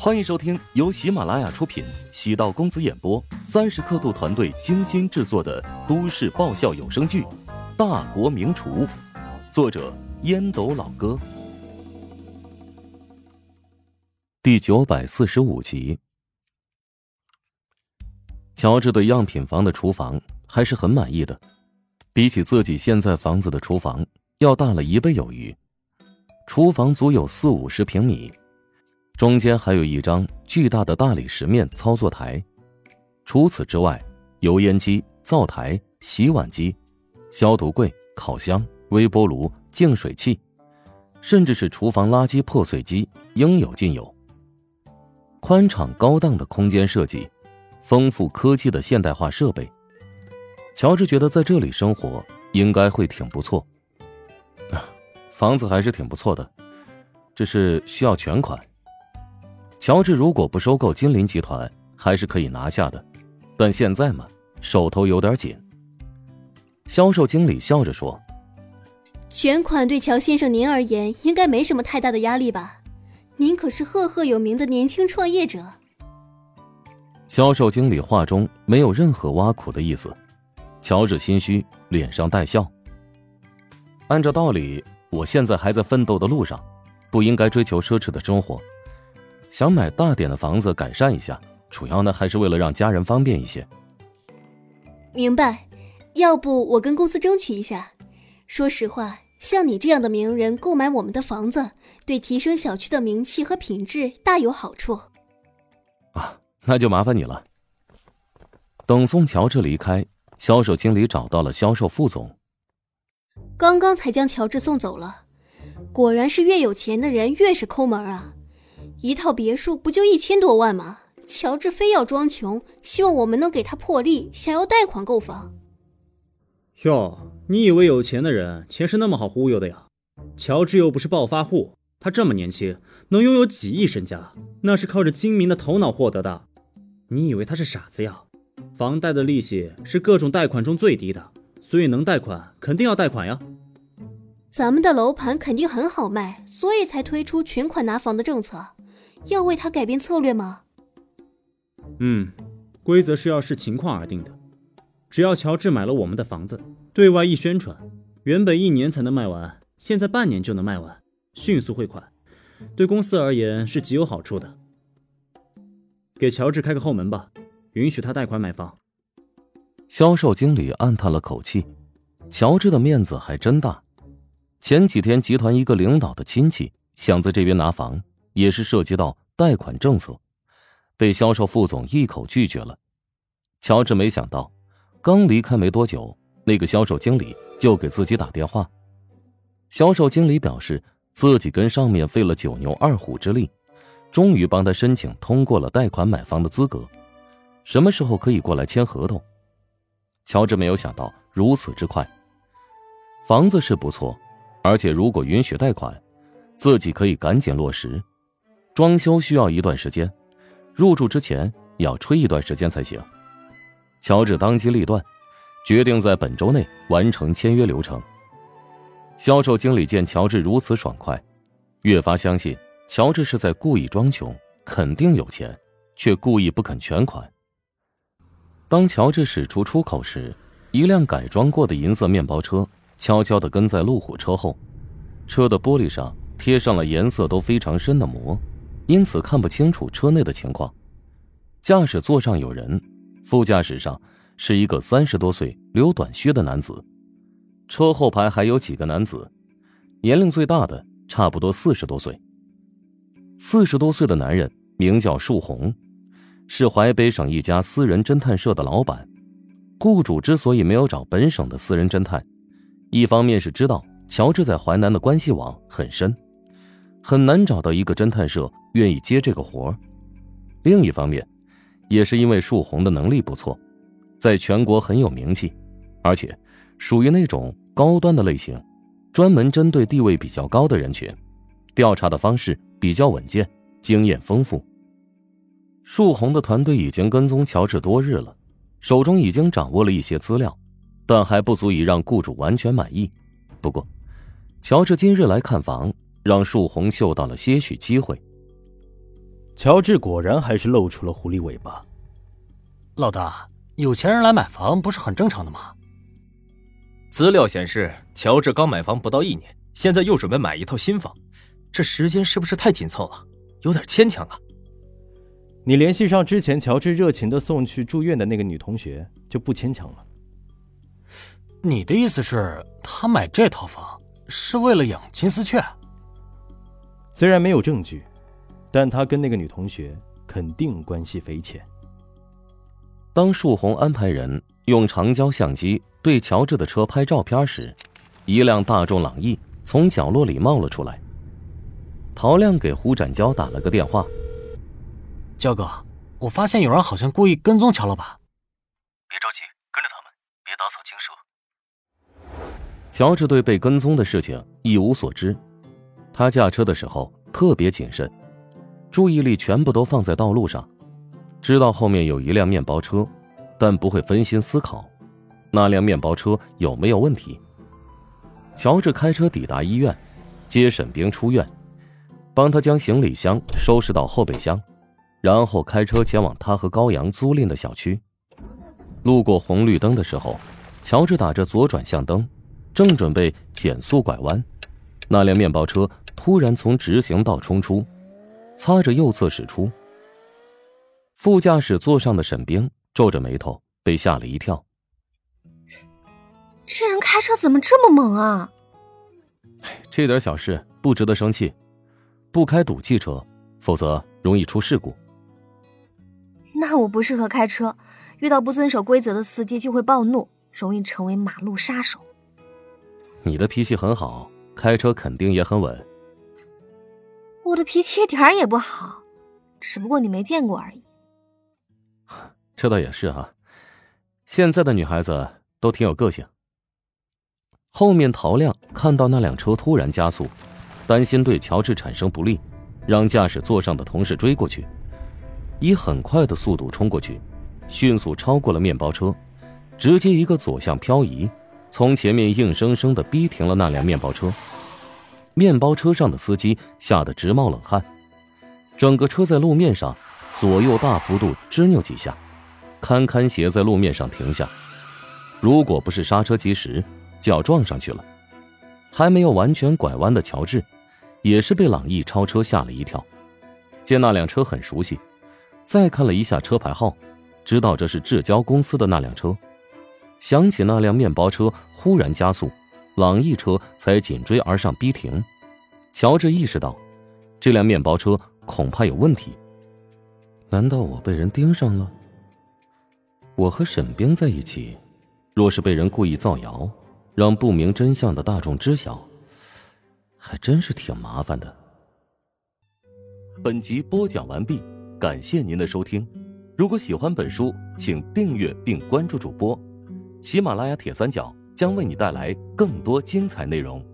欢迎收听由喜马拉雅出品、喜道公子演播、三十刻度团队精心制作的都市爆笑有声剧《大国名厨》，作者烟斗老哥，第九百四十五集。乔治对样品房的厨房还是很满意的，比起自己现在房子的厨房要大了一倍有余。厨房足有四五十平米。中间还有一张巨大的大理石面操作台，除此之外，油烟机、灶台、洗碗机、消毒柜、烤箱、微波炉、净水器，甚至是厨房垃圾破碎机，应有尽有。宽敞高档的空间设计，丰富科技的现代化设备，乔治觉得在这里生活应该会挺不错。房子还是挺不错的，只是需要全款。乔治如果不收购金林集团，还是可以拿下的，但现在嘛，手头有点紧。销售经理笑着说：“全款对乔先生您而言应该没什么太大的压力吧？您可是赫赫有名的年轻创业者。”销售经理话中没有任何挖苦的意思，乔治心虚，脸上带笑。按照道理，我现在还在奋斗的路上，不应该追求奢侈的生活。想买大点的房子改善一下，主要呢还是为了让家人方便一些。明白，要不我跟公司争取一下。说实话，像你这样的名人购买我们的房子，对提升小区的名气和品质大有好处。啊，那就麻烦你了。等宋乔治离开，销售经理找到了销售副总。刚刚才将乔治送走了，果然是越有钱的人越是抠门啊。一套别墅不就一千多万吗？乔治非要装穷，希望我们能给他破例，想要贷款购房。哟，你以为有钱的人钱是那么好忽悠的呀？乔治又不是暴发户，他这么年轻，能拥有几亿身家，那是靠着精明的头脑获得的。你以为他是傻子呀？房贷的利息是各种贷款中最低的，所以能贷款肯定要贷款呀。咱们的楼盘肯定很好卖，所以才推出全款拿房的政策。要为他改变策略吗？嗯，规则是要视情况而定的。只要乔治买了我们的房子，对外一宣传，原本一年才能卖完，现在半年就能卖完，迅速汇款，对公司而言是极有好处的。给乔治开个后门吧，允许他贷款买房。销售经理暗叹了口气，乔治的面子还真大。前几天集团一个领导的亲戚想在这边拿房。也是涉及到贷款政策，被销售副总一口拒绝了。乔治没想到，刚离开没多久，那个销售经理就给自己打电话。销售经理表示，自己跟上面费了九牛二虎之力，终于帮他申请通过了贷款买房的资格。什么时候可以过来签合同？乔治没有想到如此之快。房子是不错，而且如果允许贷款，自己可以赶紧落实。装修需要一段时间，入住之前要吹一段时间才行。乔治当机立断，决定在本周内完成签约流程。销售经理见乔治如此爽快，越发相信乔治是在故意装穷，肯定有钱，却故意不肯全款。当乔治驶出出口时，一辆改装过的银色面包车悄悄地跟在路虎车后，车的玻璃上贴上了颜色都非常深的膜。因此看不清楚车内的情况。驾驶座上有人，副驾驶上是一个三十多岁、留短靴的男子。车后排还有几个男子，年龄最大的差不多四十多岁。四十多岁的男人名叫树红，是淮北省一家私人侦探社的老板。雇主之所以没有找本省的私人侦探，一方面是知道乔治在淮南的关系网很深。很难找到一个侦探社愿意接这个活。另一方面，也是因为树红的能力不错，在全国很有名气，而且属于那种高端的类型，专门针对地位比较高的人群，调查的方式比较稳健，经验丰富。树红的团队已经跟踪乔治多日了，手中已经掌握了一些资料，但还不足以让雇主完全满意。不过，乔治今日来看房。让树红嗅到了些许机会。乔治果然还是露出了狐狸尾巴。老大，有钱人来买房不是很正常的吗？资料显示，乔治刚买房不到一年，现在又准备买一套新房，这时间是不是太紧凑了？有点牵强啊。你联系上之前乔治热情的送去住院的那个女同学，就不牵强了。你的意思是，他买这套房是为了养金丝雀？虽然没有证据，但他跟那个女同学肯定关系匪浅。当树红安排人用长焦相机对乔治的车拍照片时，一辆大众朗逸从角落里冒了出来。陶亮给胡展娇打了个电话：“焦哥，我发现有人好像故意跟踪乔老板。别着急，跟着他们，别打草惊蛇。”乔治对被跟踪的事情一无所知，他驾车的时候特别谨慎，注意力全部都放在道路上。知道后面有一辆面包车，但不会分心思考，那辆面包车有没有问题。乔治开车抵达医院，接沈冰出院，帮他将行李箱收拾到后备箱，然后开车前往他和高阳租赁的小区。路过红绿灯的时候，乔治打着左转向灯，正准备减速拐弯，那辆面包车突然从直行道冲出，擦着右侧驶出。副驾驶座上的沈冰皱着眉头，被吓了一跳。这人开车怎么这么猛啊？这点小事不值得生气，不开赌气车，否则容易出事故。那我不适合开车，遇到不遵守规则的司机就会暴怒，容易成为马路杀手。你的脾气很好，开车肯定也很稳。我的脾气一点也不好，只不过你没见过而已。这倒也是啊，现在的女孩子都挺有个性。后面陶亮看到那辆车突然加速，担心对乔治产生不利，让驾驶座上的同事追过去，以很快的速度冲过去，迅速超过了面包车，直接一个左向漂移，从前面硬生生的逼停了那辆面包车。面包车上的司机吓得直冒冷汗，整个车在路面上左右大幅度支扭几下。堪堪斜在路面上停下，如果不是刹车及时，就要撞上去了。还没有完全拐弯的乔治，也是被朗逸超车吓了一跳。见那辆车很熟悉，再看了一下车牌号，知道这是至交公司的那辆车。想起那辆面包车忽然加速，朗逸车才紧追而上逼停。乔治意识到，这辆面包车恐怕有问题。难道我被人盯上了？我和沈冰在一起，若是被人故意造谣，让不明真相的大众知晓，还真是挺麻烦的。本集播讲完毕，感谢您的收听。如果喜欢本书，请订阅并关注主播。喜马拉雅铁三角将为你带来更多精彩内容。